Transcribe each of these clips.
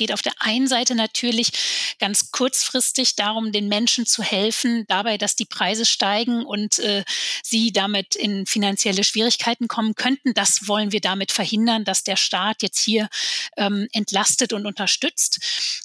geht auf der einen Seite natürlich ganz kurzfristig darum, den Menschen zu helfen, dabei, dass die Preise steigen und äh, sie damit in finanzielle Schwierigkeiten kommen könnten. Das wollen wir damit verhindern, dass der Staat jetzt hier ähm, entlastet und unterstützt.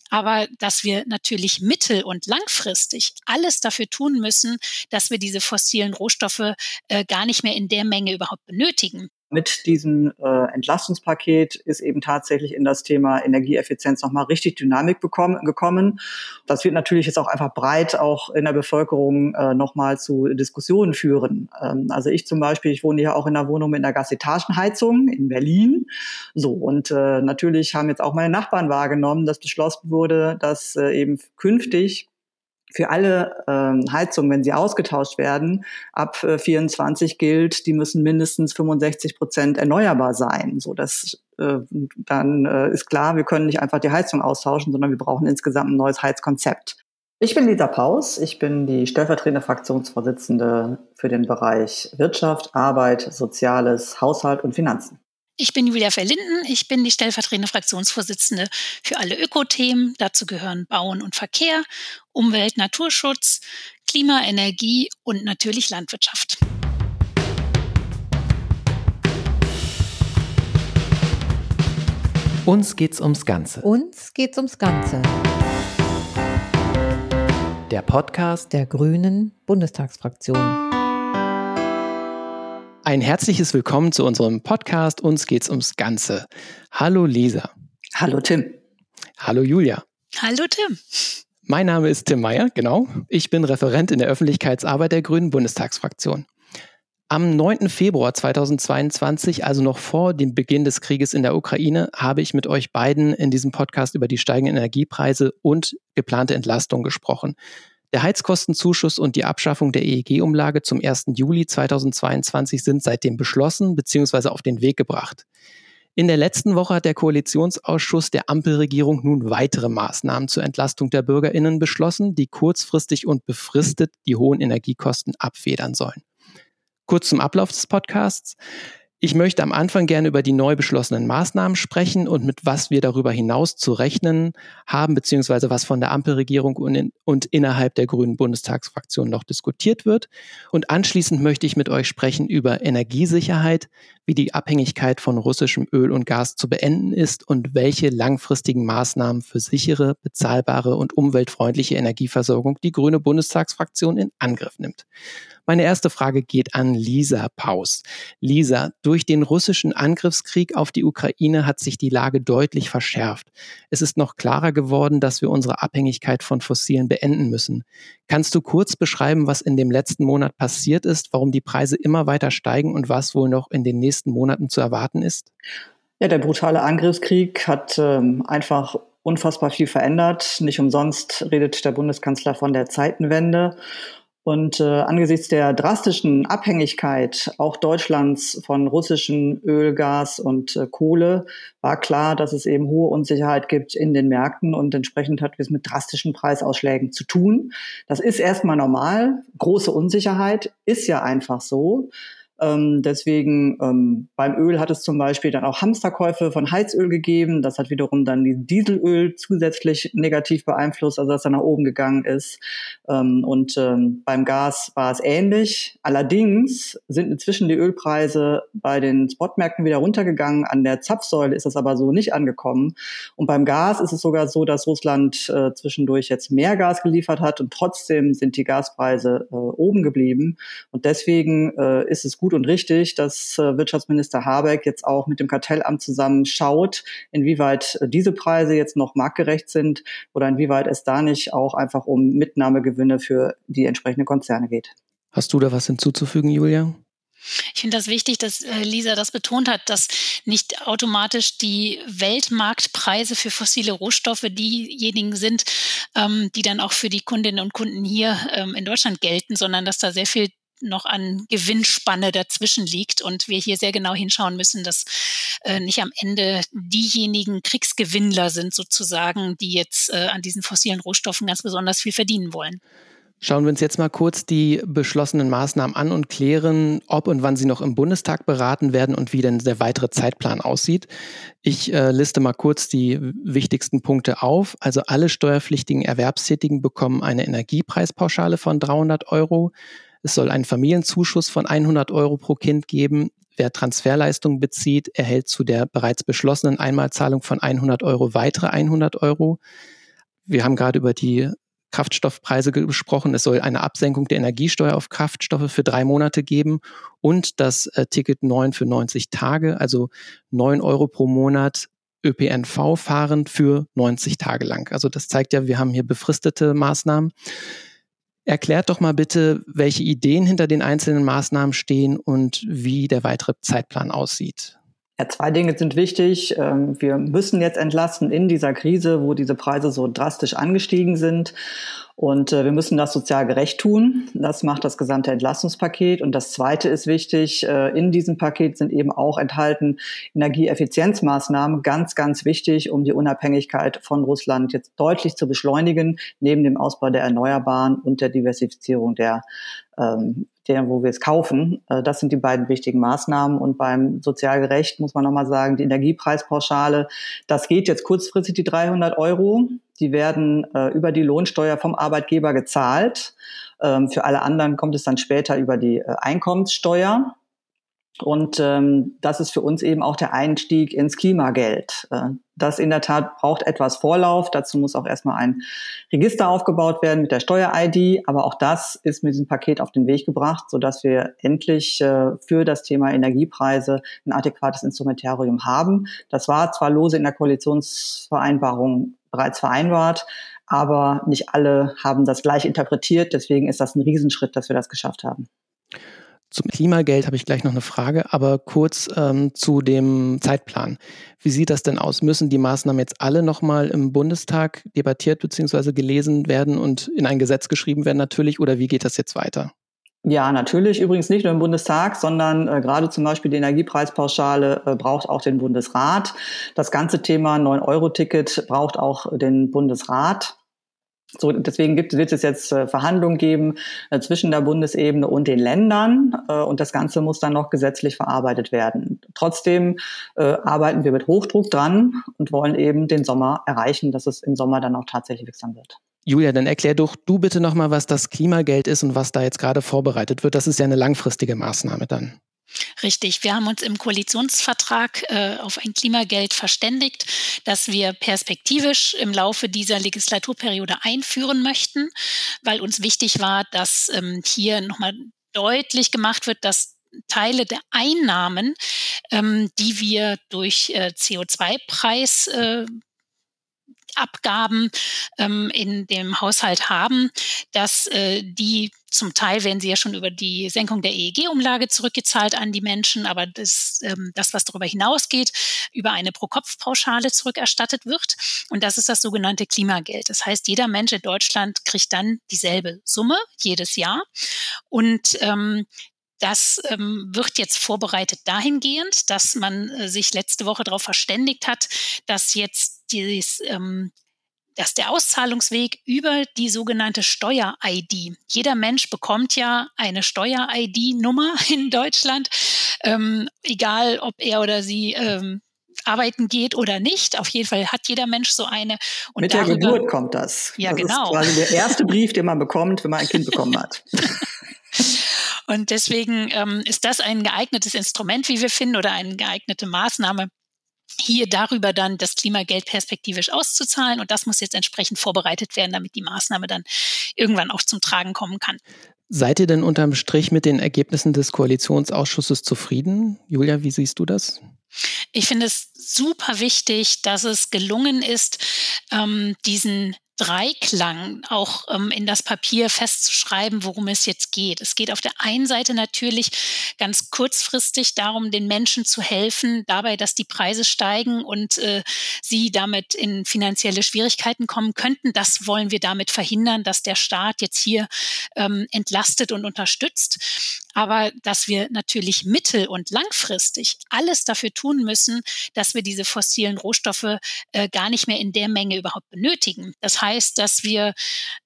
Aber dass wir natürlich mittel- und langfristig alles dafür tun müssen, dass wir diese fossilen Rohstoffe äh, gar nicht mehr in der Menge überhaupt benötigen mit diesem äh, Entlastungspaket ist eben tatsächlich in das Thema Energieeffizienz nochmal richtig Dynamik bekommen, gekommen. Das wird natürlich jetzt auch einfach breit auch in der Bevölkerung äh, nochmal zu Diskussionen führen. Ähm, also ich zum Beispiel, ich wohne ja auch in einer Wohnung mit einer Gasetagenheizung in Berlin. So, und äh, natürlich haben jetzt auch meine Nachbarn wahrgenommen, dass beschlossen wurde, dass äh, eben künftig für alle ähm, Heizungen, wenn sie ausgetauscht werden, ab äh, 24 gilt, die müssen mindestens 65 Prozent erneuerbar sein. So, dass äh, dann äh, ist klar, wir können nicht einfach die Heizung austauschen, sondern wir brauchen insgesamt ein neues Heizkonzept. Ich bin Lisa Paus, ich bin die stellvertretende Fraktionsvorsitzende für den Bereich Wirtschaft, Arbeit, Soziales, Haushalt und Finanzen. Ich bin Julia Verlinden, ich bin die stellvertretende Fraktionsvorsitzende für alle Ökothemen. Dazu gehören Bauen und Verkehr, Umwelt, Naturschutz, Klima, Energie und natürlich Landwirtschaft. Uns geht's ums Ganze. Uns geht's ums Ganze. Der Podcast der Grünen Bundestagsfraktion. Ein herzliches Willkommen zu unserem Podcast. Uns geht's ums Ganze. Hallo Lisa. Hallo Tim. Hallo Julia. Hallo Tim. Mein Name ist Tim Meyer, genau. Ich bin Referent in der Öffentlichkeitsarbeit der Grünen Bundestagsfraktion. Am 9. Februar 2022, also noch vor dem Beginn des Krieges in der Ukraine, habe ich mit euch beiden in diesem Podcast über die steigenden Energiepreise und geplante Entlastung gesprochen. Der Heizkostenzuschuss und die Abschaffung der EEG-Umlage zum 1. Juli 2022 sind seitdem beschlossen bzw. auf den Weg gebracht. In der letzten Woche hat der Koalitionsausschuss der Ampelregierung nun weitere Maßnahmen zur Entlastung der Bürgerinnen beschlossen, die kurzfristig und befristet die hohen Energiekosten abfedern sollen. Kurz zum Ablauf des Podcasts. Ich möchte am Anfang gerne über die neu beschlossenen Maßnahmen sprechen und mit was wir darüber hinaus zu rechnen haben, beziehungsweise was von der Ampelregierung und, in, und innerhalb der Grünen Bundestagsfraktion noch diskutiert wird. Und anschließend möchte ich mit euch sprechen über Energiesicherheit, wie die Abhängigkeit von russischem Öl und Gas zu beenden ist und welche langfristigen Maßnahmen für sichere, bezahlbare und umweltfreundliche Energieversorgung die Grüne Bundestagsfraktion in Angriff nimmt. Meine erste Frage geht an Lisa Paus. Lisa, durch den russischen Angriffskrieg auf die Ukraine hat sich die Lage deutlich verschärft. Es ist noch klarer geworden, dass wir unsere Abhängigkeit von Fossilen beenden müssen. Kannst du kurz beschreiben, was in dem letzten Monat passiert ist, warum die Preise immer weiter steigen und was wohl noch in den nächsten Monaten zu erwarten ist? Ja, der brutale Angriffskrieg hat ähm, einfach unfassbar viel verändert. Nicht umsonst redet der Bundeskanzler von der Zeitenwende. Und äh, angesichts der drastischen Abhängigkeit auch Deutschlands von russischem Öl, Gas und äh, Kohle war klar, dass es eben hohe Unsicherheit gibt in den Märkten und entsprechend hat es mit drastischen Preisausschlägen zu tun. Das ist erstmal normal. Große Unsicherheit ist ja einfach so. Ähm, deswegen ähm, beim Öl hat es zum Beispiel dann auch Hamsterkäufe von Heizöl gegeben. Das hat wiederum dann die Dieselöl zusätzlich negativ beeinflusst, also dass er nach oben gegangen ist. Ähm, und ähm, beim Gas war es ähnlich. Allerdings sind inzwischen die Ölpreise bei den Spotmärkten wieder runtergegangen. An der Zapfsäule ist das aber so nicht angekommen. Und beim Gas ist es sogar so, dass Russland äh, zwischendurch jetzt mehr Gas geliefert hat und trotzdem sind die Gaspreise äh, oben geblieben. Und deswegen äh, ist es gut, gut und richtig, dass äh, Wirtschaftsminister Habeck jetzt auch mit dem Kartellamt zusammen schaut, inwieweit äh, diese Preise jetzt noch marktgerecht sind oder inwieweit es da nicht auch einfach um Mitnahmegewinne für die entsprechenden Konzerne geht. Hast du da was hinzuzufügen, Julia? Ich finde das wichtig, dass äh, Lisa das betont hat, dass nicht automatisch die Weltmarktpreise für fossile Rohstoffe diejenigen sind, ähm, die dann auch für die Kundinnen und Kunden hier ähm, in Deutschland gelten, sondern dass da sehr viel noch an Gewinnspanne dazwischen liegt und wir hier sehr genau hinschauen müssen, dass äh, nicht am Ende diejenigen Kriegsgewinnler sind sozusagen, die jetzt äh, an diesen fossilen Rohstoffen ganz besonders viel verdienen wollen. Schauen wir uns jetzt mal kurz die beschlossenen Maßnahmen an und klären, ob und wann sie noch im Bundestag beraten werden und wie denn der weitere Zeitplan aussieht. Ich äh, liste mal kurz die wichtigsten Punkte auf. Also alle steuerpflichtigen Erwerbstätigen bekommen eine Energiepreispauschale von 300 Euro. Es soll einen Familienzuschuss von 100 Euro pro Kind geben. Wer Transferleistungen bezieht, erhält zu der bereits beschlossenen Einmalzahlung von 100 Euro weitere 100 Euro. Wir haben gerade über die Kraftstoffpreise gesprochen. Es soll eine Absenkung der Energiesteuer auf Kraftstoffe für drei Monate geben und das äh, Ticket 9 für 90 Tage, also 9 Euro pro Monat ÖPNV fahren für 90 Tage lang. Also das zeigt ja, wir haben hier befristete Maßnahmen. Erklärt doch mal bitte, welche Ideen hinter den einzelnen Maßnahmen stehen und wie der weitere Zeitplan aussieht. Ja, zwei Dinge sind wichtig. Ähm, wir müssen jetzt entlasten in dieser Krise, wo diese Preise so drastisch angestiegen sind. Und äh, wir müssen das sozial gerecht tun. Das macht das gesamte Entlastungspaket. Und das Zweite ist wichtig, äh, in diesem Paket sind eben auch enthalten Energieeffizienzmaßnahmen, ganz, ganz wichtig, um die Unabhängigkeit von Russland jetzt deutlich zu beschleunigen, neben dem Ausbau der Erneuerbaren und der Diversifizierung der ähm, der, wo wir es kaufen. Äh, das sind die beiden wichtigen Maßnahmen. Und beim Sozialgerecht muss man nochmal sagen, die Energiepreispauschale, das geht jetzt kurzfristig die 300 Euro. Die werden äh, über die Lohnsteuer vom Arbeitgeber gezahlt. Ähm, für alle anderen kommt es dann später über die äh, Einkommenssteuer. Und ähm, das ist für uns eben auch der Einstieg ins Klimageld. Äh, das in der Tat braucht etwas Vorlauf. Dazu muss auch erstmal ein Register aufgebaut werden mit der Steuer-ID. Aber auch das ist mit diesem Paket auf den Weg gebracht, sodass wir endlich äh, für das Thema Energiepreise ein adäquates Instrumentarium haben. Das war zwar lose in der Koalitionsvereinbarung bereits vereinbart, aber nicht alle haben das gleich interpretiert. Deswegen ist das ein Riesenschritt, dass wir das geschafft haben. Zum Klimageld habe ich gleich noch eine Frage, aber kurz ähm, zu dem Zeitplan. Wie sieht das denn aus? Müssen die Maßnahmen jetzt alle nochmal im Bundestag debattiert bzw. gelesen werden und in ein Gesetz geschrieben werden natürlich oder wie geht das jetzt weiter? Ja, natürlich. Übrigens nicht nur im Bundestag, sondern äh, gerade zum Beispiel die Energiepreispauschale äh, braucht auch den Bundesrat. Das ganze Thema 9-Euro-Ticket braucht auch den Bundesrat. So, deswegen gibt, wird es jetzt äh, Verhandlungen geben äh, zwischen der Bundesebene und den Ländern äh, und das Ganze muss dann noch gesetzlich verarbeitet werden. Trotzdem äh, arbeiten wir mit Hochdruck dran und wollen eben den Sommer erreichen, dass es im Sommer dann auch tatsächlich wirksam wird. Julia, dann erklär doch du bitte nochmal, was das Klimageld ist und was da jetzt gerade vorbereitet wird. Das ist ja eine langfristige Maßnahme dann. Richtig. Wir haben uns im Koalitionsvertrag äh, auf ein Klimageld verständigt, das wir perspektivisch im Laufe dieser Legislaturperiode einführen möchten, weil uns wichtig war, dass ähm, hier nochmal deutlich gemacht wird, dass Teile der Einnahmen, ähm, die wir durch äh, CO2-Preis äh, Abgaben ähm, in dem Haushalt haben, dass äh, die zum Teil werden sie ja schon über die Senkung der EEG-Umlage zurückgezahlt an die Menschen, aber das, ähm, das, was darüber hinausgeht, über eine Pro-Kopf-Pauschale zurückerstattet wird. Und das ist das sogenannte Klimageld. Das heißt, jeder Mensch in Deutschland kriegt dann dieselbe Summe jedes Jahr. Und ähm, das ähm, wird jetzt vorbereitet dahingehend, dass man äh, sich letzte Woche darauf verständigt hat, dass jetzt dieses ähm, dass der Auszahlungsweg über die sogenannte Steuer-ID. Jeder Mensch bekommt ja eine Steuer-ID-Nummer in Deutschland, ähm, egal ob er oder sie ähm, arbeiten geht oder nicht. Auf jeden Fall hat jeder Mensch so eine. Und Mit darüber, der Geburt kommt das. Ja, das genau. Das ist quasi der erste Brief, den man bekommt, wenn man ein Kind bekommen hat. Und deswegen ähm, ist das ein geeignetes Instrument, wie wir finden, oder eine geeignete Maßnahme, hier darüber dann das Klimageld perspektivisch auszuzahlen. Und das muss jetzt entsprechend vorbereitet werden, damit die Maßnahme dann irgendwann auch zum Tragen kommen kann. Seid ihr denn unterm Strich mit den Ergebnissen des Koalitionsausschusses zufrieden? Julia, wie siehst du das? Ich finde es super wichtig, dass es gelungen ist, ähm, diesen Dreiklang auch ähm, in das Papier festzuschreiben, worum es jetzt geht. Es geht auf der einen Seite natürlich ganz kurzfristig darum, den Menschen zu helfen, dabei, dass die Preise steigen und äh, sie damit in finanzielle Schwierigkeiten kommen könnten. Das wollen wir damit verhindern, dass der Staat jetzt hier ähm, entlastet und unterstützt. Aber dass wir natürlich mittel- und langfristig alles dafür tun müssen, dass wir diese fossilen Rohstoffe äh, gar nicht mehr in der Menge überhaupt benötigen. Das heißt, dass wir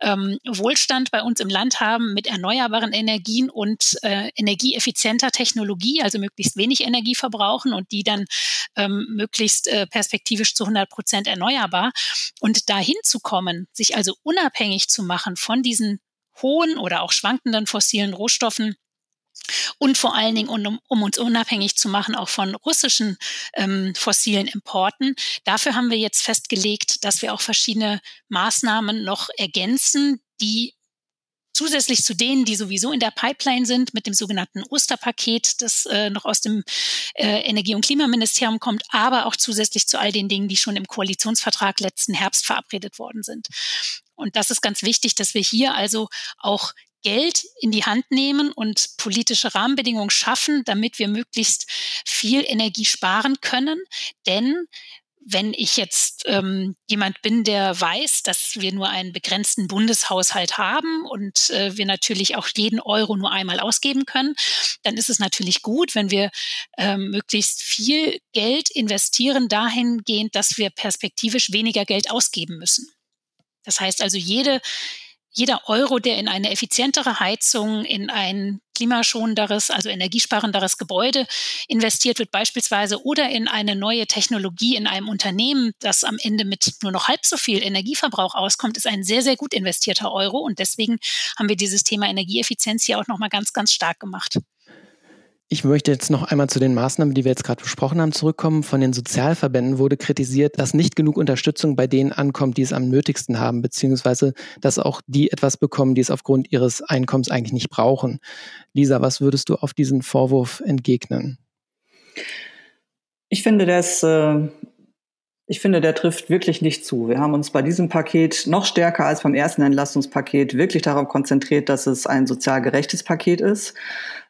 ähm, Wohlstand bei uns im Land haben mit erneuerbaren Energien und äh, energieeffizienter Technologie, also möglichst wenig Energie verbrauchen und die dann ähm, möglichst äh, perspektivisch zu 100 Prozent erneuerbar. Und dahin zu kommen, sich also unabhängig zu machen von diesen hohen oder auch schwankenden fossilen Rohstoffen, und vor allen Dingen, um, um, uns unabhängig zu machen, auch von russischen ähm, fossilen Importen. Dafür haben wir jetzt festgelegt, dass wir auch verschiedene Maßnahmen noch ergänzen, die zusätzlich zu denen, die sowieso in der Pipeline sind, mit dem sogenannten Osterpaket, das äh, noch aus dem äh, Energie- und Klimaministerium kommt, aber auch zusätzlich zu all den Dingen, die schon im Koalitionsvertrag letzten Herbst verabredet worden sind. Und das ist ganz wichtig, dass wir hier also auch Geld in die Hand nehmen und politische Rahmenbedingungen schaffen, damit wir möglichst viel Energie sparen können. Denn wenn ich jetzt ähm, jemand bin, der weiß, dass wir nur einen begrenzten Bundeshaushalt haben und äh, wir natürlich auch jeden Euro nur einmal ausgeben können, dann ist es natürlich gut, wenn wir ähm, möglichst viel Geld investieren dahingehend, dass wir perspektivisch weniger Geld ausgeben müssen. Das heißt also, jede jeder Euro, der in eine effizientere Heizung, in ein klimaschonenderes, also energiesparenderes Gebäude investiert wird beispielsweise oder in eine neue Technologie in einem Unternehmen, das am Ende mit nur noch halb so viel Energieverbrauch auskommt, ist ein sehr, sehr gut investierter Euro. Und deswegen haben wir dieses Thema Energieeffizienz hier auch nochmal ganz, ganz stark gemacht. Ich möchte jetzt noch einmal zu den Maßnahmen, die wir jetzt gerade besprochen haben, zurückkommen. Von den Sozialverbänden wurde kritisiert, dass nicht genug Unterstützung bei denen ankommt, die es am nötigsten haben, beziehungsweise dass auch die etwas bekommen, die es aufgrund ihres Einkommens eigentlich nicht brauchen. Lisa, was würdest du auf diesen Vorwurf entgegnen? Ich finde, das äh, ich finde, der trifft wirklich nicht zu. Wir haben uns bei diesem Paket noch stärker als beim ersten Entlastungspaket wirklich darauf konzentriert, dass es ein sozial gerechtes Paket ist.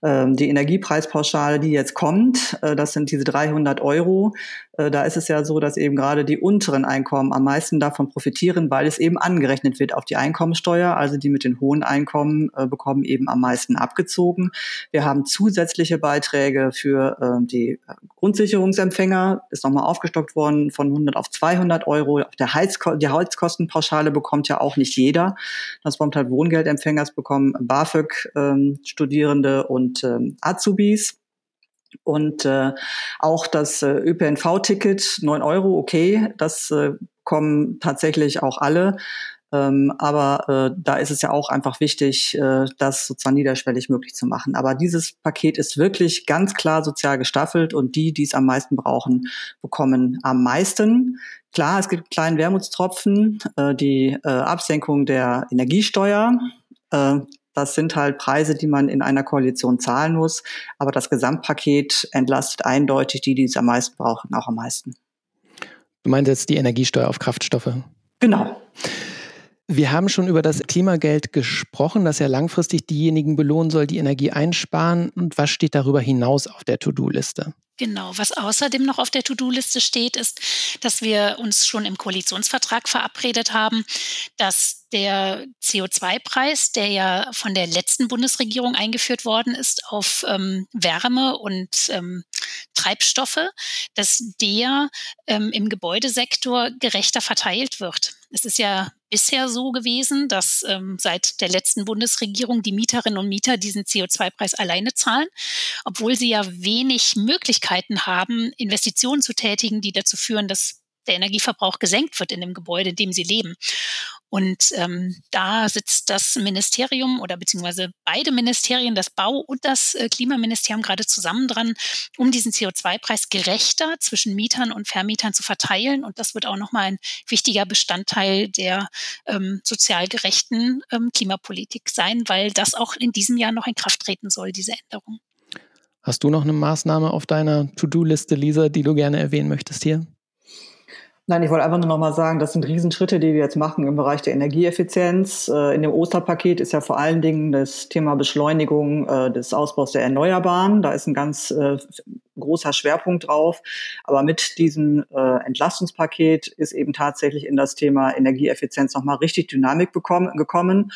Ähm, die Energiepreispauschale, die jetzt kommt, äh, das sind diese 300 Euro. Äh, da ist es ja so, dass eben gerade die unteren Einkommen am meisten davon profitieren, weil es eben angerechnet wird auf die Einkommensteuer. Also die mit den hohen Einkommen äh, bekommen eben am meisten abgezogen. Wir haben zusätzliche Beiträge für die Grundsicherungsempfänger, ist nochmal aufgestockt worden von 100 auf 200 Euro. Der Heizko die Heizkostenpauschale bekommt ja auch nicht jeder. Das bekommt halt Wohngeldempfänger, bekommen BAföG-Studierende und und ähm, Azubis. Und äh, auch das äh, ÖPNV-Ticket, 9 Euro, okay, das äh, kommen tatsächlich auch alle. Ähm, aber äh, da ist es ja auch einfach wichtig, äh, das sozusagen niederschwellig möglich zu machen. Aber dieses Paket ist wirklich ganz klar sozial gestaffelt und die, die es am meisten brauchen, bekommen am meisten. Klar, es gibt kleinen Wermutstropfen, äh, die äh, Absenkung der Energiesteuer. Äh, das sind halt Preise, die man in einer Koalition zahlen muss. Aber das Gesamtpaket entlastet eindeutig die, die es am meisten brauchen, auch am meisten. Du meinst jetzt die Energiesteuer auf Kraftstoffe? Genau. Wir haben schon über das Klimageld gesprochen, das ja langfristig diejenigen belohnen soll, die Energie einsparen. Und was steht darüber hinaus auf der To-Do-Liste? Genau. Was außerdem noch auf der To-Do-Liste steht, ist, dass wir uns schon im Koalitionsvertrag verabredet haben, dass der CO2-Preis, der ja von der letzten Bundesregierung eingeführt worden ist auf ähm, Wärme und ähm, Treibstoffe, dass der ähm, im Gebäudesektor gerechter verteilt wird. Es ist ja bisher so gewesen, dass ähm, seit der letzten Bundesregierung die Mieterinnen und Mieter diesen CO2-Preis alleine zahlen, obwohl sie ja wenig Möglichkeiten haben, Investitionen zu tätigen, die dazu führen, dass der Energieverbrauch gesenkt wird in dem Gebäude, in dem sie leben. Und ähm, da sitzt das Ministerium oder beziehungsweise beide Ministerien, das Bau- und das äh, Klimaministerium gerade zusammen dran, um diesen CO2-Preis gerechter zwischen Mietern und Vermietern zu verteilen. Und das wird auch nochmal ein wichtiger Bestandteil der ähm, sozial gerechten ähm, Klimapolitik sein, weil das auch in diesem Jahr noch in Kraft treten soll, diese Änderung. Hast du noch eine Maßnahme auf deiner To-Do-Liste, Lisa, die du gerne erwähnen möchtest hier? Nein, ich wollte einfach nur noch mal sagen, das sind Riesenschritte, die wir jetzt machen im Bereich der Energieeffizienz. Äh, in dem Osterpaket ist ja vor allen Dingen das Thema Beschleunigung äh, des Ausbaus der Erneuerbaren. Da ist ein ganz äh, großer Schwerpunkt drauf. Aber mit diesem Entlastungspaket ist eben tatsächlich in das Thema Energieeffizienz noch mal richtig Dynamik bekommen, gekommen.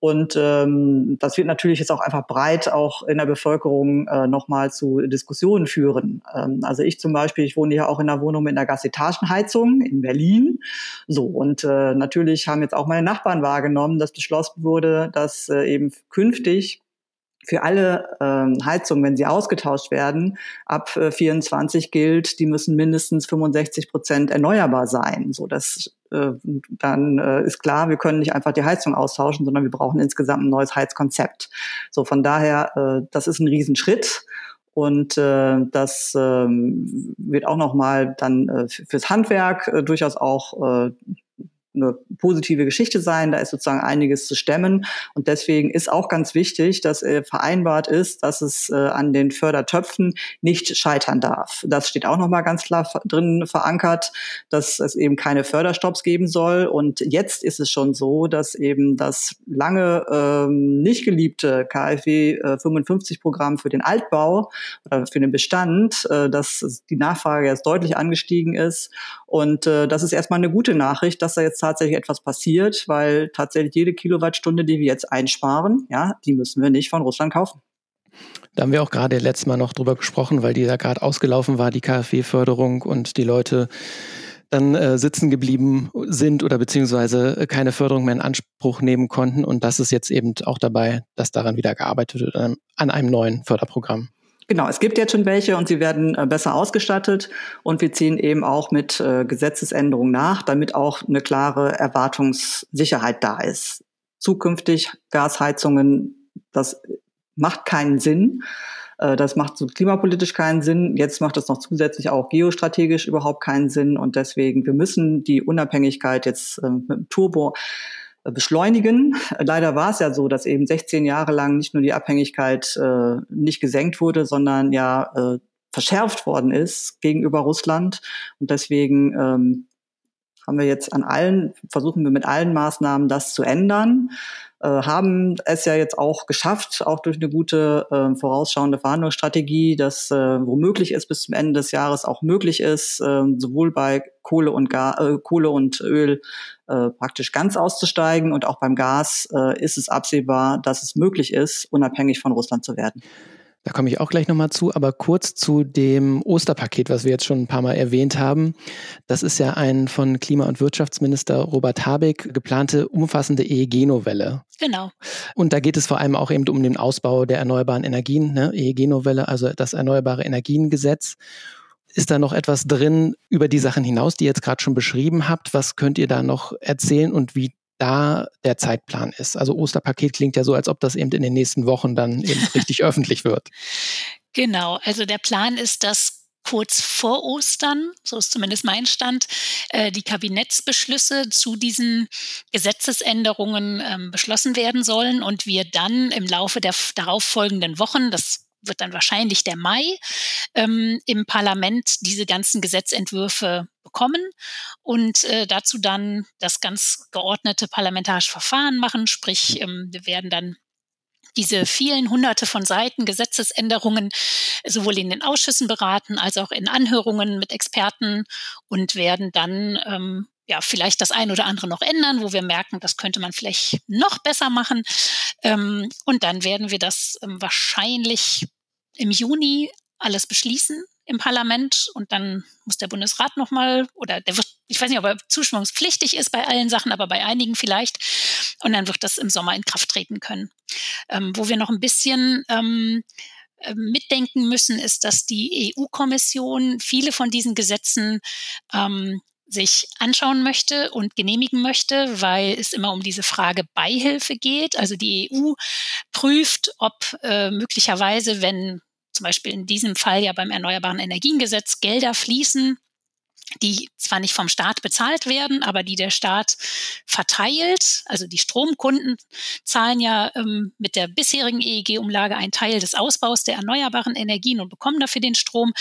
Und ähm, das wird natürlich jetzt auch einfach breit auch in der Bevölkerung äh, nochmal zu Diskussionen führen. Ähm, also ich zum Beispiel, ich wohne ja auch in einer Wohnung mit einer Gasetagenheizung in Berlin. So, und äh, natürlich haben jetzt auch meine Nachbarn wahrgenommen, dass beschlossen wurde, dass äh, eben künftig für alle ähm, Heizungen, wenn sie ausgetauscht werden, ab äh, 24 gilt, die müssen mindestens 65 Prozent erneuerbar sein. So, das äh, dann äh, ist klar, wir können nicht einfach die Heizung austauschen, sondern wir brauchen insgesamt ein neues Heizkonzept. So, von daher, äh, das ist ein Riesenschritt. Und äh, das äh, wird auch nochmal dann äh, fürs Handwerk äh, durchaus auch äh, eine positive Geschichte sein. Da ist sozusagen einiges zu stemmen. Und deswegen ist auch ganz wichtig, dass äh, vereinbart ist, dass es äh, an den Fördertöpfen nicht scheitern darf. Das steht auch nochmal ganz klar drin verankert, dass es eben keine Förderstopps geben soll. Und jetzt ist es schon so, dass eben das lange ähm, nicht geliebte KfW äh, 55 Programm für den Altbau oder für den Bestand, äh, dass die Nachfrage jetzt deutlich angestiegen ist. Und äh, das ist erstmal eine gute Nachricht, dass da jetzt tatsächlich etwas passiert, weil tatsächlich jede Kilowattstunde, die wir jetzt einsparen, ja, die müssen wir nicht von Russland kaufen. Da haben wir auch gerade letztes Mal noch drüber gesprochen, weil die da gerade ausgelaufen war, die KfW-Förderung und die Leute dann äh, sitzen geblieben sind oder beziehungsweise keine Förderung mehr in Anspruch nehmen konnten. Und das ist jetzt eben auch dabei, dass daran wieder gearbeitet wird, an einem neuen Förderprogramm. Genau, es gibt jetzt schon welche und sie werden äh, besser ausgestattet und wir ziehen eben auch mit äh, Gesetzesänderungen nach, damit auch eine klare Erwartungssicherheit da ist. Zukünftig Gasheizungen, das macht keinen Sinn. Äh, das macht so klimapolitisch keinen Sinn. Jetzt macht es noch zusätzlich auch geostrategisch überhaupt keinen Sinn. Und deswegen, wir müssen die Unabhängigkeit jetzt mit dem Turbo beschleunigen. Leider war es ja so, dass eben 16 Jahre lang nicht nur die Abhängigkeit äh, nicht gesenkt wurde, sondern ja äh, verschärft worden ist gegenüber Russland. Und deswegen ähm, haben wir jetzt an allen, versuchen wir mit allen Maßnahmen das zu ändern. Äh, haben es ja jetzt auch geschafft, auch durch eine gute äh, vorausschauende Verhandlungsstrategie, dass äh, womöglich ist bis zum Ende des Jahres auch möglich ist, äh, sowohl bei Kohle und, Ga äh, Kohle und Öl äh, praktisch ganz auszusteigen und auch beim Gas äh, ist es absehbar, dass es möglich ist, unabhängig von Russland zu werden. Da komme ich auch gleich nochmal zu, aber kurz zu dem Osterpaket, was wir jetzt schon ein paar Mal erwähnt haben. Das ist ja ein von Klima- und Wirtschaftsminister Robert Habeck geplante umfassende EEG-Novelle. Genau. Und da geht es vor allem auch eben um den Ausbau der erneuerbaren Energien, ne? EEG-Novelle, also das Erneuerbare Energiengesetz. Ist da noch etwas drin über die Sachen hinaus, die ihr jetzt gerade schon beschrieben habt? Was könnt ihr da noch erzählen und wie da der Zeitplan ist. Also Osterpaket klingt ja so, als ob das eben in den nächsten Wochen dann eben richtig öffentlich wird. Genau, also der Plan ist, dass kurz vor Ostern, so ist zumindest mein Stand, äh, die Kabinettsbeschlüsse zu diesen Gesetzesänderungen ähm, beschlossen werden sollen und wir dann im Laufe der darauffolgenden Wochen, das wird dann wahrscheinlich der Mai, ähm, im Parlament diese ganzen Gesetzentwürfe bekommen und äh, dazu dann das ganz geordnete parlamentarische Verfahren machen. Sprich, ähm, wir werden dann diese vielen hunderte von Seiten Gesetzesänderungen sowohl in den Ausschüssen beraten als auch in Anhörungen mit Experten und werden dann ähm, ja, vielleicht das ein oder andere noch ändern, wo wir merken, das könnte man vielleicht noch besser machen. Ähm, und dann werden wir das ähm, wahrscheinlich im Juni alles beschließen im Parlament und dann muss der Bundesrat nochmal oder der wird, ich weiß nicht, ob er zustimmungspflichtig ist bei allen Sachen, aber bei einigen vielleicht und dann wird das im Sommer in Kraft treten können. Ähm, wo wir noch ein bisschen ähm, äh, mitdenken müssen, ist, dass die EU-Kommission viele von diesen Gesetzen ähm, sich anschauen möchte und genehmigen möchte, weil es immer um diese Frage Beihilfe geht. Also die EU prüft, ob äh, möglicherweise, wenn zum Beispiel in diesem Fall ja beim Erneuerbaren Energiengesetz Gelder fließen, die zwar nicht vom Staat bezahlt werden, aber die der Staat verteilt. Also die Stromkunden zahlen ja ähm, mit der bisherigen EEG-Umlage einen Teil des Ausbaus der erneuerbaren Energien und bekommen dafür den Strom.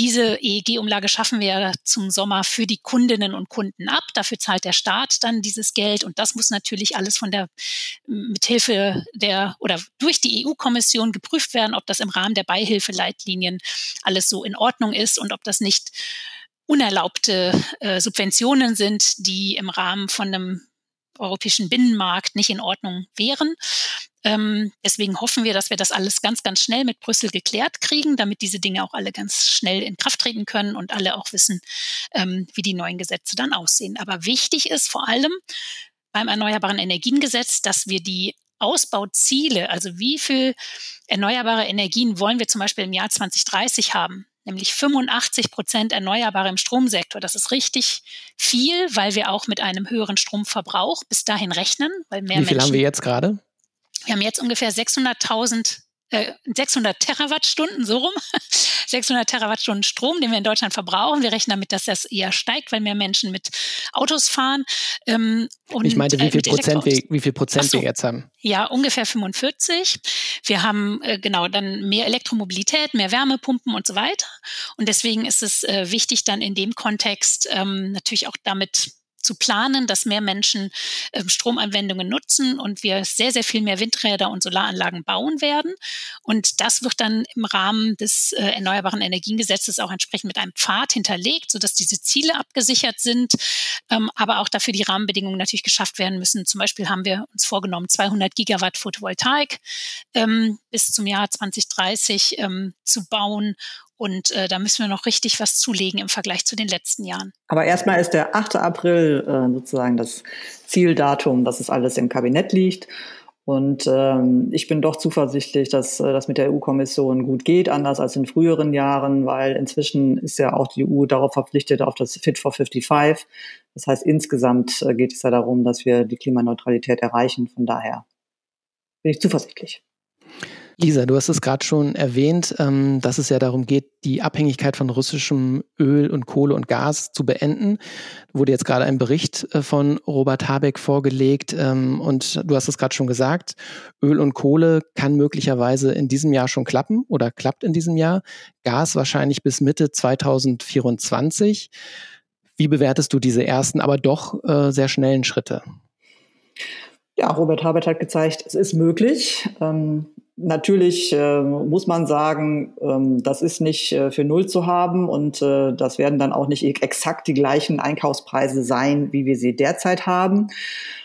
Diese EEG-Umlage schaffen wir zum Sommer für die Kundinnen und Kunden ab. Dafür zahlt der Staat dann dieses Geld und das muss natürlich alles von der mithilfe der oder durch die EU-Kommission geprüft werden, ob das im Rahmen der Beihilfeleitlinien alles so in Ordnung ist und ob das nicht unerlaubte äh, Subventionen sind, die im Rahmen von einem europäischen Binnenmarkt nicht in Ordnung wären. Ähm, deswegen hoffen wir, dass wir das alles ganz, ganz schnell mit Brüssel geklärt kriegen, damit diese Dinge auch alle ganz schnell in Kraft treten können und alle auch wissen, ähm, wie die neuen Gesetze dann aussehen. Aber wichtig ist vor allem beim Erneuerbaren Energiengesetz, dass wir die Ausbauziele, also wie viel erneuerbare Energien wollen wir zum Beispiel im Jahr 2030 haben, nämlich 85 Prozent Erneuerbare im Stromsektor. Das ist richtig viel, weil wir auch mit einem höheren Stromverbrauch bis dahin rechnen. Weil mehr Wie viel Menschen, haben wir jetzt gerade? Wir haben jetzt ungefähr 600.000 600 äh, Terawattstunden, so rum, 600 Terawattstunden Strom, den wir in Deutschland verbrauchen. Wir rechnen damit, dass das eher steigt, weil mehr Menschen mit Autos fahren. Ähm, und, ich meinte, wie äh, viel, äh, Prozent, wir, wie viel Prozent so, wir jetzt haben. Ja, ungefähr 45. Wir haben äh, genau dann mehr Elektromobilität, mehr Wärmepumpen und so weiter. Und deswegen ist es äh, wichtig, dann in dem Kontext ähm, natürlich auch damit zu planen, dass mehr Menschen ähm, Stromanwendungen nutzen und wir sehr, sehr viel mehr Windräder und Solaranlagen bauen werden. Und das wird dann im Rahmen des äh, Erneuerbaren Energiengesetzes auch entsprechend mit einem Pfad hinterlegt, sodass diese Ziele abgesichert sind, ähm, aber auch dafür die Rahmenbedingungen natürlich geschafft werden müssen. Zum Beispiel haben wir uns vorgenommen, 200 Gigawatt Photovoltaik ähm, bis zum Jahr 2030 ähm, zu bauen und äh, da müssen wir noch richtig was zulegen im Vergleich zu den letzten Jahren. Aber erstmal ist der 8. April äh, sozusagen das Zieldatum, dass es alles im Kabinett liegt. Und ähm, ich bin doch zuversichtlich, dass äh, das mit der EU-Kommission gut geht, anders als in früheren Jahren, weil inzwischen ist ja auch die EU darauf verpflichtet, auf das Fit for 55. Das heißt, insgesamt äh, geht es ja darum, dass wir die Klimaneutralität erreichen. Von daher bin ich zuversichtlich. Lisa, du hast es gerade schon erwähnt, ähm, dass es ja darum geht, die Abhängigkeit von russischem Öl und Kohle und Gas zu beenden. Wurde jetzt gerade ein Bericht äh, von Robert Habeck vorgelegt ähm, und du hast es gerade schon gesagt, Öl und Kohle kann möglicherweise in diesem Jahr schon klappen oder klappt in diesem Jahr. Gas wahrscheinlich bis Mitte 2024. Wie bewertest du diese ersten, aber doch äh, sehr schnellen Schritte? Ja, Robert Habeck hat gezeigt, es ist möglich. Ähm, Natürlich äh, muss man sagen, ähm, das ist nicht äh, für null zu haben und äh, das werden dann auch nicht exakt die gleichen Einkaufspreise sein, wie wir sie derzeit haben.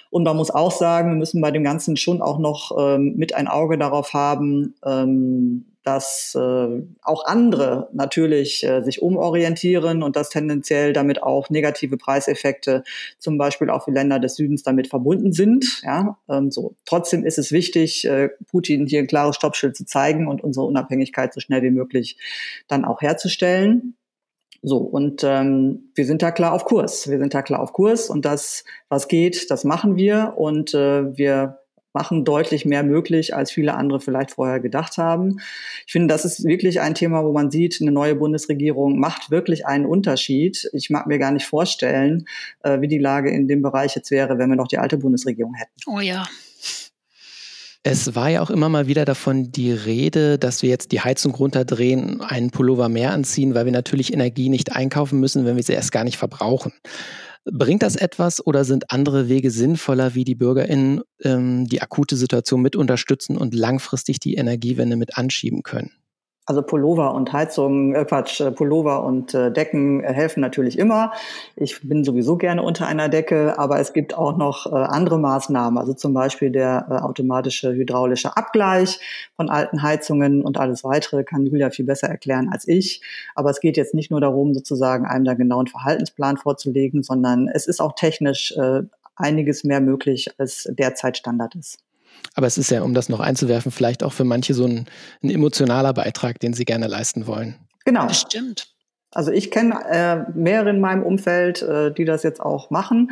Und man muss auch sagen, wir müssen bei dem Ganzen schon auch noch ähm, mit ein Auge darauf haben, ähm, dass äh, auch andere natürlich äh, sich umorientieren und dass tendenziell damit auch negative Preiseffekte zum Beispiel auch für Länder des Südens damit verbunden sind. Ja, ähm, so. Trotzdem ist es wichtig, äh, Putin hier ein klares Stoppschild zu zeigen und unsere Unabhängigkeit so schnell wie möglich dann auch herzustellen. So, und ähm, wir sind da klar auf Kurs. Wir sind da klar auf Kurs und das, was geht, das machen wir und äh, wir machen deutlich mehr möglich, als viele andere vielleicht vorher gedacht haben. Ich finde, das ist wirklich ein Thema, wo man sieht, eine neue Bundesregierung macht wirklich einen Unterschied. Ich mag mir gar nicht vorstellen, äh, wie die Lage in dem Bereich jetzt wäre, wenn wir noch die alte Bundesregierung hätten. Oh ja. Es war ja auch immer mal wieder davon die Rede, dass wir jetzt die Heizung runterdrehen, einen Pullover mehr anziehen, weil wir natürlich Energie nicht einkaufen müssen, wenn wir sie erst gar nicht verbrauchen. Bringt das etwas oder sind andere Wege sinnvoller, wie die BürgerInnen ähm, die akute Situation mit unterstützen und langfristig die Energiewende mit anschieben können? Also Pullover und Heizung, äh Quatsch, äh, Pullover und äh, Decken äh, helfen natürlich immer. Ich bin sowieso gerne unter einer Decke, aber es gibt auch noch äh, andere Maßnahmen, also zum Beispiel der äh, automatische hydraulische Abgleich von alten Heizungen und alles weitere kann Julia viel besser erklären als ich. Aber es geht jetzt nicht nur darum, sozusagen einem da genauen Verhaltensplan vorzulegen, sondern es ist auch technisch äh, einiges mehr möglich, als derzeit Standard ist. Aber es ist ja, um das noch einzuwerfen, vielleicht auch für manche so ein, ein emotionaler Beitrag, den sie gerne leisten wollen. Genau. Bestimmt. Also ich kenne äh, mehrere in meinem Umfeld, äh, die das jetzt auch machen.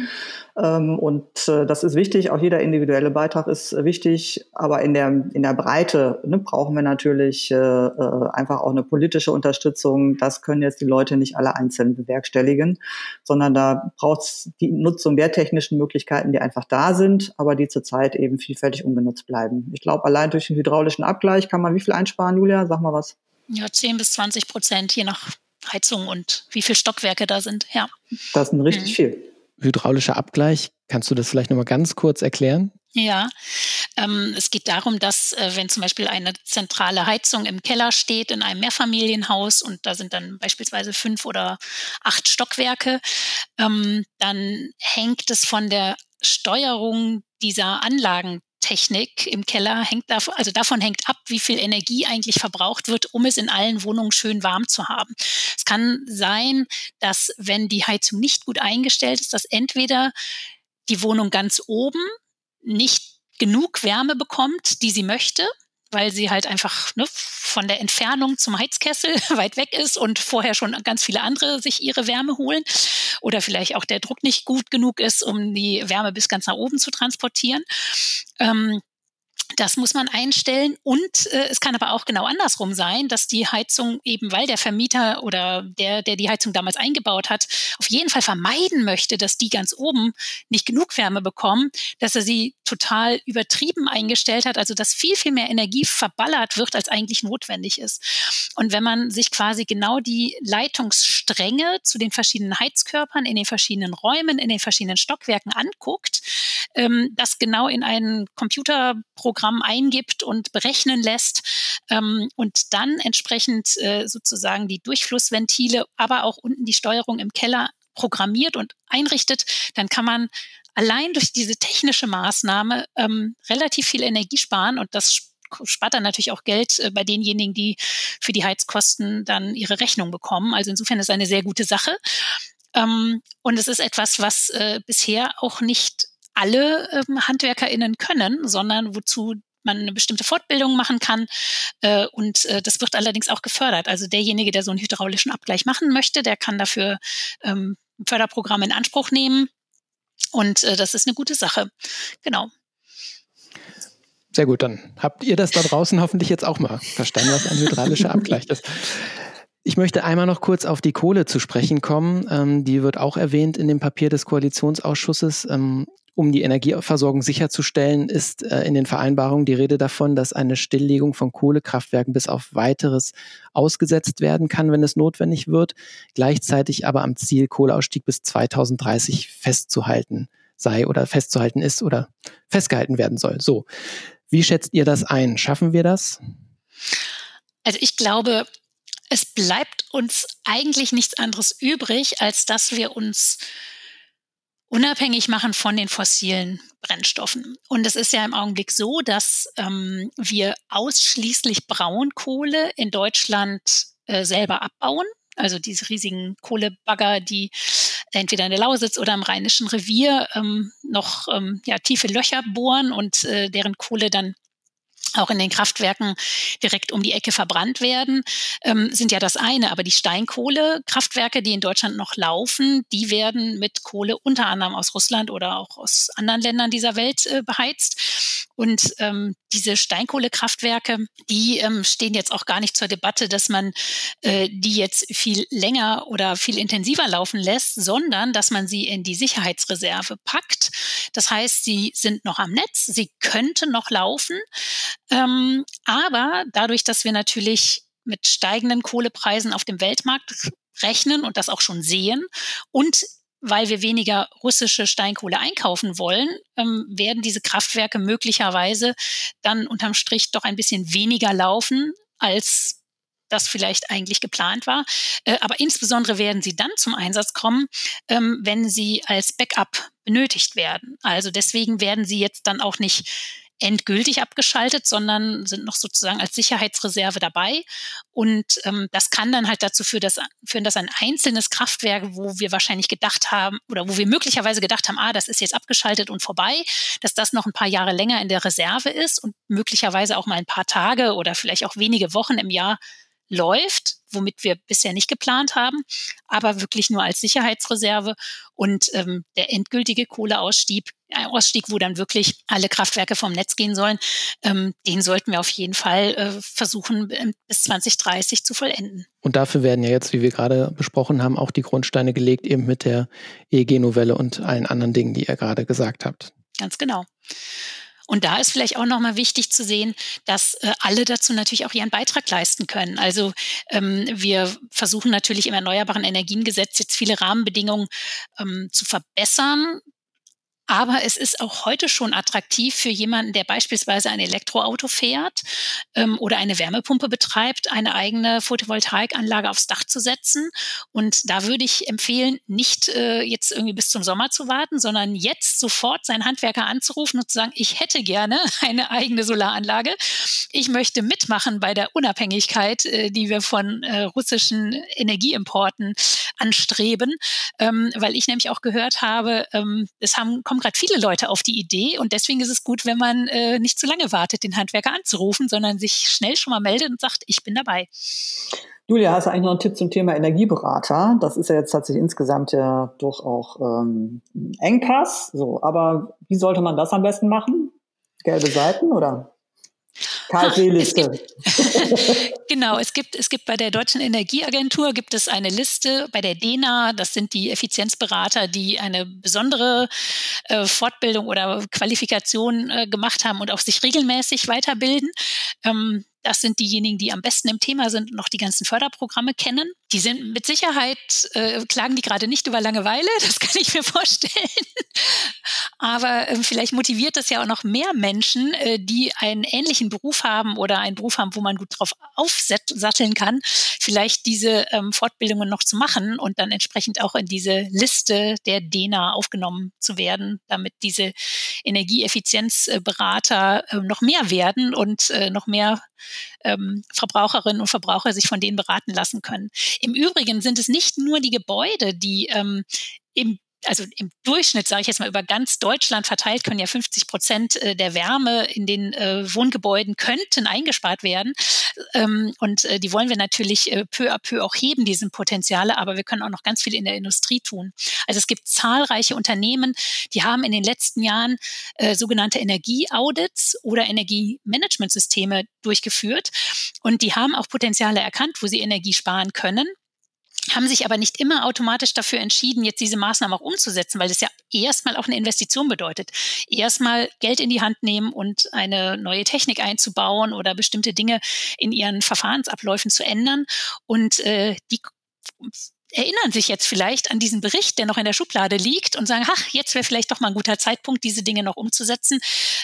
Ähm, und äh, das ist wichtig. Auch jeder individuelle Beitrag ist wichtig. Aber in der, in der Breite ne, brauchen wir natürlich äh, äh, einfach auch eine politische Unterstützung. Das können jetzt die Leute nicht alle einzeln bewerkstelligen, sondern da braucht es die Nutzung der technischen Möglichkeiten, die einfach da sind, aber die zurzeit eben vielfältig ungenutzt bleiben. Ich glaube, allein durch den hydraulischen Abgleich kann man wie viel einsparen, Julia? Sag mal was. Ja, 10 bis 20 Prozent, je nach Heizung und wie viele Stockwerke da sind. Ja. Das sind richtig mhm. viel. Hydraulischer Abgleich, kannst du das vielleicht nochmal ganz kurz erklären? Ja, ähm, es geht darum, dass äh, wenn zum Beispiel eine zentrale Heizung im Keller steht in einem Mehrfamilienhaus und da sind dann beispielsweise fünf oder acht Stockwerke, ähm, dann hängt es von der Steuerung dieser Anlagen Technik im Keller hängt davon, also davon hängt ab, wie viel Energie eigentlich verbraucht wird, um es in allen Wohnungen schön warm zu haben. Es kann sein, dass wenn die Heizung nicht gut eingestellt ist, dass entweder die Wohnung ganz oben nicht genug Wärme bekommt, die sie möchte, weil sie halt einfach ne, von der Entfernung zum Heizkessel weit weg ist und vorher schon ganz viele andere sich ihre Wärme holen. Oder vielleicht auch der Druck nicht gut genug ist, um die Wärme bis ganz nach oben zu transportieren. Ähm, das muss man einstellen. Und äh, es kann aber auch genau andersrum sein, dass die Heizung eben, weil der Vermieter oder der, der die Heizung damals eingebaut hat, auf jeden Fall vermeiden möchte, dass die ganz oben nicht genug Wärme bekommen, dass er sie total übertrieben eingestellt hat, also dass viel, viel mehr Energie verballert wird, als eigentlich notwendig ist. Und wenn man sich quasi genau die Leitungsstränge zu den verschiedenen Heizkörpern in den verschiedenen Räumen, in den verschiedenen Stockwerken anguckt, ähm, das genau in ein Computerprogramm eingibt und berechnen lässt ähm, und dann entsprechend äh, sozusagen die Durchflussventile, aber auch unten die Steuerung im Keller programmiert und einrichtet, dann kann man allein durch diese technische Maßnahme ähm, relativ viel Energie sparen und das spart dann natürlich auch Geld äh, bei denjenigen, die für die Heizkosten dann ihre Rechnung bekommen. Also insofern ist es eine sehr gute Sache. Ähm, und es ist etwas, was äh, bisher auch nicht alle ähm, HandwerkerInnen können, sondern wozu man eine bestimmte Fortbildung machen kann. Äh, und äh, das wird allerdings auch gefördert. Also derjenige, der so einen hydraulischen Abgleich machen möchte, der kann dafür ähm, ein Förderprogramm in Anspruch nehmen. Und äh, das ist eine gute Sache. Genau. Sehr gut, dann habt ihr das da draußen hoffentlich jetzt auch mal verstanden, was ein hydraulischer Abgleich ist. Ich möchte einmal noch kurz auf die Kohle zu sprechen kommen. Ähm, die wird auch erwähnt in dem Papier des Koalitionsausschusses. Ähm, um die Energieversorgung sicherzustellen, ist äh, in den Vereinbarungen die Rede davon, dass eine Stilllegung von Kohlekraftwerken bis auf weiteres ausgesetzt werden kann, wenn es notwendig wird, gleichzeitig aber am Ziel Kohleausstieg bis 2030 festzuhalten sei oder festzuhalten ist oder festgehalten werden soll. So, wie schätzt ihr das ein? Schaffen wir das? Also ich glaube, es bleibt uns eigentlich nichts anderes übrig, als dass wir uns unabhängig machen von den fossilen Brennstoffen. Und es ist ja im Augenblick so, dass ähm, wir ausschließlich Braunkohle in Deutschland äh, selber abbauen. Also diese riesigen Kohlebagger, die entweder in der Lausitz oder im Rheinischen Revier ähm, noch ähm, ja, tiefe Löcher bohren und äh, deren Kohle dann auch in den Kraftwerken direkt um die Ecke verbrannt werden, ähm, sind ja das eine. Aber die Steinkohlekraftwerke, die in Deutschland noch laufen, die werden mit Kohle unter anderem aus Russland oder auch aus anderen Ländern dieser Welt äh, beheizt. Und ähm, diese Steinkohlekraftwerke, die ähm, stehen jetzt auch gar nicht zur Debatte, dass man äh, die jetzt viel länger oder viel intensiver laufen lässt, sondern dass man sie in die Sicherheitsreserve packt. Das heißt, sie sind noch am Netz, sie könnten noch laufen. Ähm, aber dadurch, dass wir natürlich mit steigenden Kohlepreisen auf dem Weltmarkt rechnen und das auch schon sehen und weil wir weniger russische Steinkohle einkaufen wollen, ähm, werden diese Kraftwerke möglicherweise dann unterm Strich doch ein bisschen weniger laufen, als das vielleicht eigentlich geplant war. Äh, aber insbesondere werden sie dann zum Einsatz kommen, ähm, wenn sie als Backup benötigt werden. Also deswegen werden sie jetzt dann auch nicht endgültig abgeschaltet, sondern sind noch sozusagen als Sicherheitsreserve dabei. Und ähm, das kann dann halt dazu führen dass, führen, dass ein einzelnes Kraftwerk, wo wir wahrscheinlich gedacht haben oder wo wir möglicherweise gedacht haben, ah, das ist jetzt abgeschaltet und vorbei, dass das noch ein paar Jahre länger in der Reserve ist und möglicherweise auch mal ein paar Tage oder vielleicht auch wenige Wochen im Jahr läuft, womit wir bisher nicht geplant haben, aber wirklich nur als Sicherheitsreserve. Und ähm, der endgültige Kohleausstieg, äh, Ausstieg, wo dann wirklich alle Kraftwerke vom Netz gehen sollen, ähm, den sollten wir auf jeden Fall äh, versuchen, bis 2030 zu vollenden. Und dafür werden ja jetzt, wie wir gerade besprochen haben, auch die Grundsteine gelegt, eben mit der EEG-Novelle und allen anderen Dingen, die ihr gerade gesagt habt. Ganz genau. Und da ist vielleicht auch nochmal wichtig zu sehen, dass äh, alle dazu natürlich auch ihren Beitrag leisten können. Also ähm, wir versuchen natürlich im Erneuerbaren Energiengesetz jetzt viele Rahmenbedingungen ähm, zu verbessern, Aber es ist auch heute schon attraktiv für jemanden, der beispielsweise ein Elektroauto fährt ähm, oder eine Wärmepumpe betreibt, eine eigene Photovoltaikanlage aufs Dach zu setzen. Und da würde ich empfehlen, nicht äh, jetzt irgendwie bis zum Sommer zu warten, sondern jetzt sofort seinen Handwerker anzurufen und zu sagen, ich hätte gerne eine eigene Solaranlage. Ich möchte mitmachen bei der Unabhängigkeit, äh, die wir von äh, russischen Energieimporten anstreben, ähm, weil ich nämlich auch gehört habe, ähm, es haben, kommen gerade viele Leute auf die Idee und deswegen ist es gut, wenn man äh, nicht zu lange wartet, den Handwerker anzurufen, sondern sich schnell schon mal meldet und sagt, ich bin dabei. Julia, hast du eigentlich noch einen Tipp zum Thema Energieberater? Das ist ja jetzt tatsächlich insgesamt ja doch auch ähm, Engpass. So, aber wie sollte man das am besten machen? Gelbe Seiten oder? KfW-Liste. genau, es gibt, es gibt bei der Deutschen Energieagentur gibt es eine Liste, bei der DENA, das sind die Effizienzberater, die eine besondere äh, Fortbildung oder Qualifikation äh, gemacht haben und auch sich regelmäßig weiterbilden. Ähm, das sind diejenigen, die am besten im Thema sind und noch die ganzen Förderprogramme kennen. Die sind mit Sicherheit, äh, klagen die gerade nicht über Langeweile, das kann ich mir vorstellen. Aber äh, vielleicht motiviert das ja auch noch mehr Menschen, äh, die einen ähnlichen Beruf haben oder einen Beruf haben, wo man gut drauf aufsatteln kann, vielleicht diese ähm, Fortbildungen noch zu machen und dann entsprechend auch in diese Liste der DENA aufgenommen zu werden, damit diese Energieeffizienzberater äh, noch mehr werden und äh, noch mehr ähm, Verbraucherinnen und Verbraucher sich von denen beraten lassen können. Im Übrigen sind es nicht nur die Gebäude, die ähm, im also im Durchschnitt, sage ich jetzt mal, über ganz Deutschland verteilt, können ja 50 Prozent äh, der Wärme in den äh, Wohngebäuden könnten eingespart werden. Ähm, und äh, die wollen wir natürlich peu à peu auch heben, diese Potenziale, aber wir können auch noch ganz viel in der Industrie tun. Also es gibt zahlreiche Unternehmen, die haben in den letzten Jahren sogenannte Energieaudits oder Energiemanagementsysteme durchgeführt und die haben auch Potenziale erkannt, wo sie Energie sparen können haben sich aber nicht immer automatisch dafür entschieden, jetzt diese Maßnahmen auch umzusetzen, weil das ja erstmal auch eine Investition bedeutet. Erstmal Geld in die Hand nehmen und eine neue Technik einzubauen oder bestimmte Dinge in ihren Verfahrensabläufen zu ändern. Und äh, die erinnern sich jetzt vielleicht an diesen Bericht, der noch in der Schublade liegt und sagen, ach, jetzt wäre vielleicht doch mal ein guter Zeitpunkt, diese Dinge noch umzusetzen.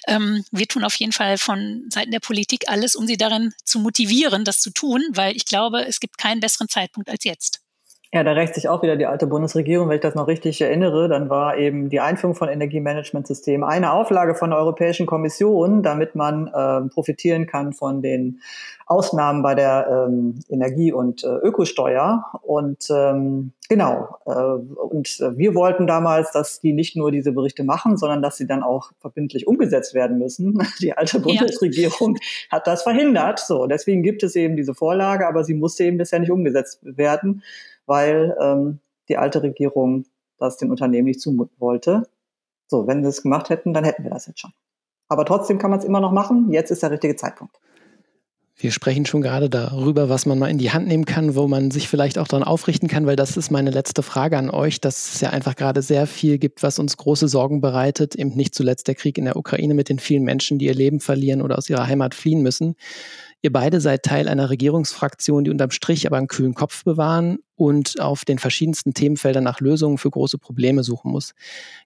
Ähm, wir tun auf jeden Fall von Seiten der Politik alles, um sie darin zu motivieren, das zu tun, weil ich glaube, es gibt keinen besseren Zeitpunkt als jetzt. Ja, da rächt sich auch wieder die alte Bundesregierung, wenn ich das noch richtig erinnere. Dann war eben die Einführung von Energiemanagementsystemen eine Auflage von der Europäischen Kommission, damit man ähm, profitieren kann von den Ausnahmen bei der ähm, Energie- und äh, Ökosteuer. Und ähm, genau, äh, und wir wollten damals, dass die nicht nur diese Berichte machen, sondern dass sie dann auch verbindlich umgesetzt werden müssen. Die alte Bundesregierung ja. hat das verhindert. So, deswegen gibt es eben diese Vorlage, aber sie musste eben bisher nicht umgesetzt werden weil ähm, die alte Regierung das den Unternehmen nicht zumuten wollte. So, wenn sie es gemacht hätten, dann hätten wir das jetzt schon. Aber trotzdem kann man es immer noch machen. Jetzt ist der richtige Zeitpunkt. Wir sprechen schon gerade darüber, was man mal in die Hand nehmen kann, wo man sich vielleicht auch daran aufrichten kann, weil das ist meine letzte Frage an euch, dass es ja einfach gerade sehr viel gibt, was uns große Sorgen bereitet. Eben nicht zuletzt der Krieg in der Ukraine mit den vielen Menschen, die ihr Leben verlieren oder aus ihrer Heimat fliehen müssen. Ihr beide seid Teil einer Regierungsfraktion, die unterm Strich aber einen kühlen Kopf bewahren und auf den verschiedensten Themenfeldern nach Lösungen für große Probleme suchen muss.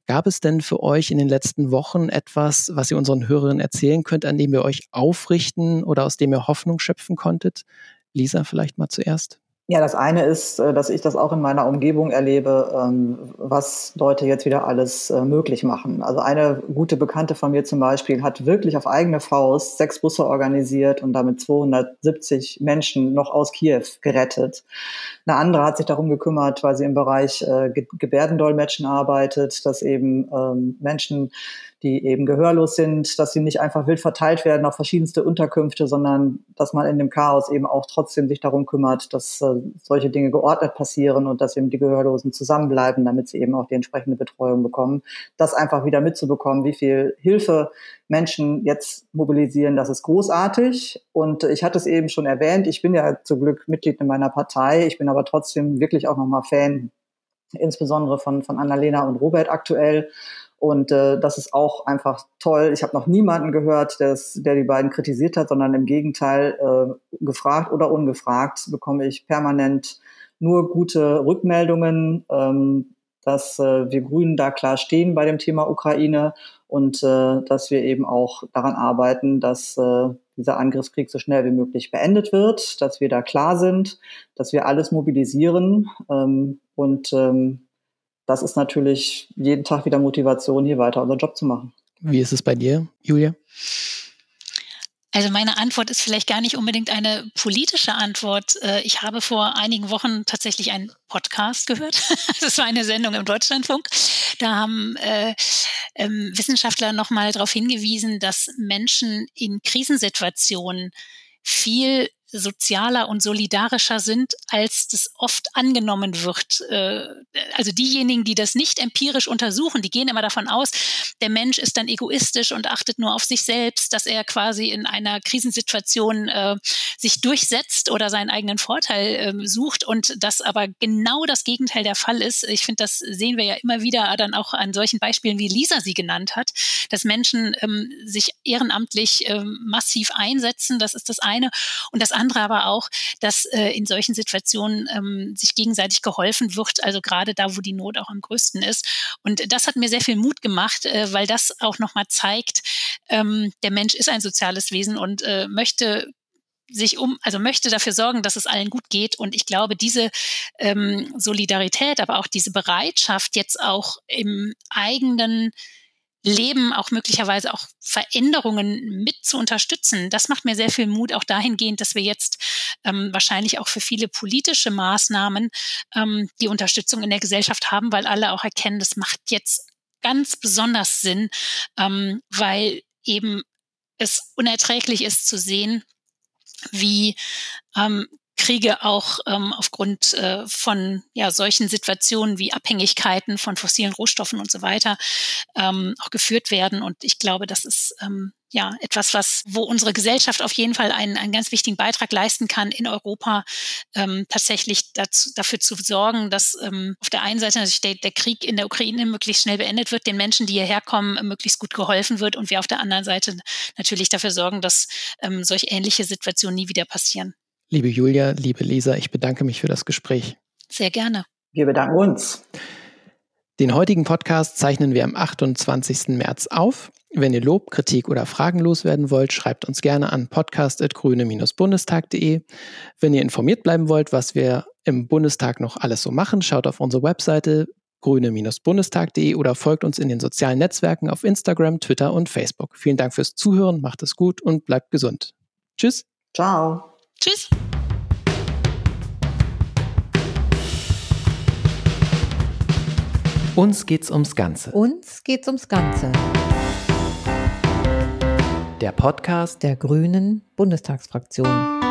Gab es denn für euch in den letzten Wochen etwas, was ihr unseren Hörerinnen erzählen könnt, an dem ihr euch aufrichten oder aus dem ihr Hoffnung schöpfen konntet? Lisa, vielleicht mal zuerst. Ja, das eine ist, äh, dass ich das auch in meiner Umgebung erlebe, ähm, was Leute jetzt wieder alles äh, möglich machen. Also eine gute Bekannte von mir zum Beispiel hat wirklich auf eigene Faust sechs Busse organisiert und damit 270 Menschen noch aus Kiew gerettet. Eine andere hat sich darum gekümmert, weil sie im Bereich äh, Gebärdendolmetschen arbeitet, dass eben ähm, Menschen die eben gehörlos sind, dass sie nicht einfach wild verteilt werden auf verschiedenste Unterkünfte, sondern dass man in dem Chaos eben auch trotzdem sich darum kümmert, dass äh, solche Dinge geordnet passieren und dass eben die Gehörlosen zusammenbleiben, damit sie eben auch die entsprechende Betreuung bekommen. Das einfach wieder mitzubekommen, wie viel Hilfe Menschen jetzt mobilisieren, das ist großartig. Und ich hatte es eben schon erwähnt, ich bin ja zum Glück Mitglied in meiner Partei, ich bin aber trotzdem wirklich auch nochmal Fan, insbesondere von, von Annalena und Robert aktuell und äh, das ist auch einfach toll. Ich habe noch niemanden gehört, des, der die beiden kritisiert hat, sondern im Gegenteil, äh, gefragt oder ungefragt, bekomme ich permanent nur gute Rückmeldungen. Ähm, dass äh, wir Grünen da klar stehen bei dem Thema Ukraine und äh, dass wir eben auch daran arbeiten, dass äh, dieser Angriffskrieg so schnell wie möglich beendet wird, dass wir da klar sind, dass wir alles mobilisieren ähm, und ähm, das ist natürlich jeden Tag wieder Motivation, hier weiter unseren Job zu machen. Wie ist es bei dir, Julia? Also meine Antwort ist vielleicht gar nicht unbedingt eine politische Antwort. Äh, ich habe vor einigen Wochen tatsächlich einen Podcast gehört. Das war eine Sendung im Deutschlandfunk. Da haben äh, ähm, Wissenschaftler nochmal darauf hingewiesen, dass Menschen in Krisensituationen viel sozialer und solidarischer sind, als das oft angenommen wird. Äh, also diejenigen, die das nicht empirisch untersuchen, die gehen immer davon aus, der Mensch ist dann egoistisch und achtet nur auf sich selbst, dass er quasi in einer Krisensituation äh, sich durchsetzt oder seinen eigenen Vorteil äh, sucht und das aber genau das Gegenteil der Fall ist. Ich finde, das sehen wir ja immer wieder dann auch an solchen Beispielen, wie Lisa sie genannt hat, dass Menschen ähm, sich ehrenamtlich ähm, massiv einsetzen. Das ist das eine. Und das andere andere aber auch, dass äh, in solchen Situationen ähm, sich gegenseitig geholfen wird, also gerade da, wo die Not auch am größten ist. Und das hat mir sehr viel Mut gemacht, äh, weil das auch nochmal zeigt, ähm, der Mensch ist ein soziales Wesen und äh, möchte sich um, also möchte dafür sorgen, dass es allen gut geht. Und ich glaube, diese ähm, Solidarität, aber auch diese Bereitschaft, jetzt auch im eigenen Leben auch möglicherweise auch Veränderungen mit zu unterstützen. Das macht mir sehr viel Mut, auch dahingehend, dass wir jetzt ähm, wahrscheinlich auch für viele politische Maßnahmen ähm, die Unterstützung in der Gesellschaft haben, weil alle auch erkennen, das macht jetzt ganz besonders Sinn, ähm, weil eben es unerträglich ist zu sehen, wie ähm, Kriege auch ähm, aufgrund äh, von ja, solchen Situationen wie Abhängigkeiten von fossilen Rohstoffen und so weiter ähm, auch geführt werden. Und ich glaube, das ist ähm, ja etwas, was, wo unsere Gesellschaft auf jeden Fall einen, einen ganz wichtigen Beitrag leisten kann, in Europa ähm, tatsächlich dazu, dafür zu sorgen, dass ähm, auf der einen Seite natürlich der, der Krieg in der Ukraine möglichst schnell beendet wird, den Menschen, die hierher kommen, möglichst gut geholfen wird und wir auf der anderen Seite natürlich dafür sorgen, dass ähm, solch ähnliche Situationen nie wieder passieren. Liebe Julia, liebe Lisa, ich bedanke mich für das Gespräch. Sehr gerne. Wir bedanken uns. Den heutigen Podcast zeichnen wir am 28. März auf. Wenn ihr Lob, Kritik oder Fragen loswerden wollt, schreibt uns gerne an podcast.grüne-bundestag.de. Wenn ihr informiert bleiben wollt, was wir im Bundestag noch alles so machen, schaut auf unsere Webseite grüne-bundestag.de oder folgt uns in den sozialen Netzwerken auf Instagram, Twitter und Facebook. Vielen Dank fürs Zuhören, macht es gut und bleibt gesund. Tschüss. Ciao. Tschüss. Uns geht's ums Ganze. Uns geht's ums Ganze. Der Podcast der Grünen Bundestagsfraktion.